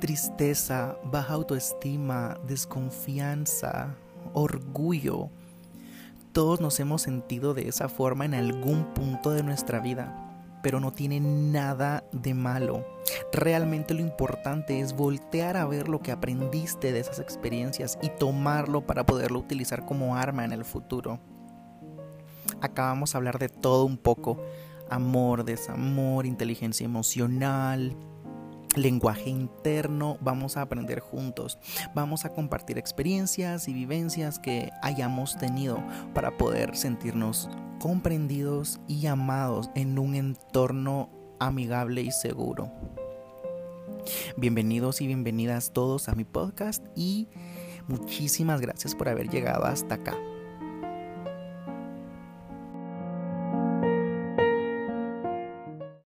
tristeza, baja autoestima, desconfianza, orgullo. Todos nos hemos sentido de esa forma en algún punto de nuestra vida pero no tiene nada de malo. Realmente lo importante es voltear a ver lo que aprendiste de esas experiencias y tomarlo para poderlo utilizar como arma en el futuro. Acabamos de hablar de todo un poco. Amor, desamor, inteligencia emocional, lenguaje interno, vamos a aprender juntos, vamos a compartir experiencias y vivencias que hayamos tenido para poder sentirnos comprendidos y amados en un entorno amigable y seguro. Bienvenidos y bienvenidas todos a mi podcast y muchísimas gracias por haber llegado hasta acá.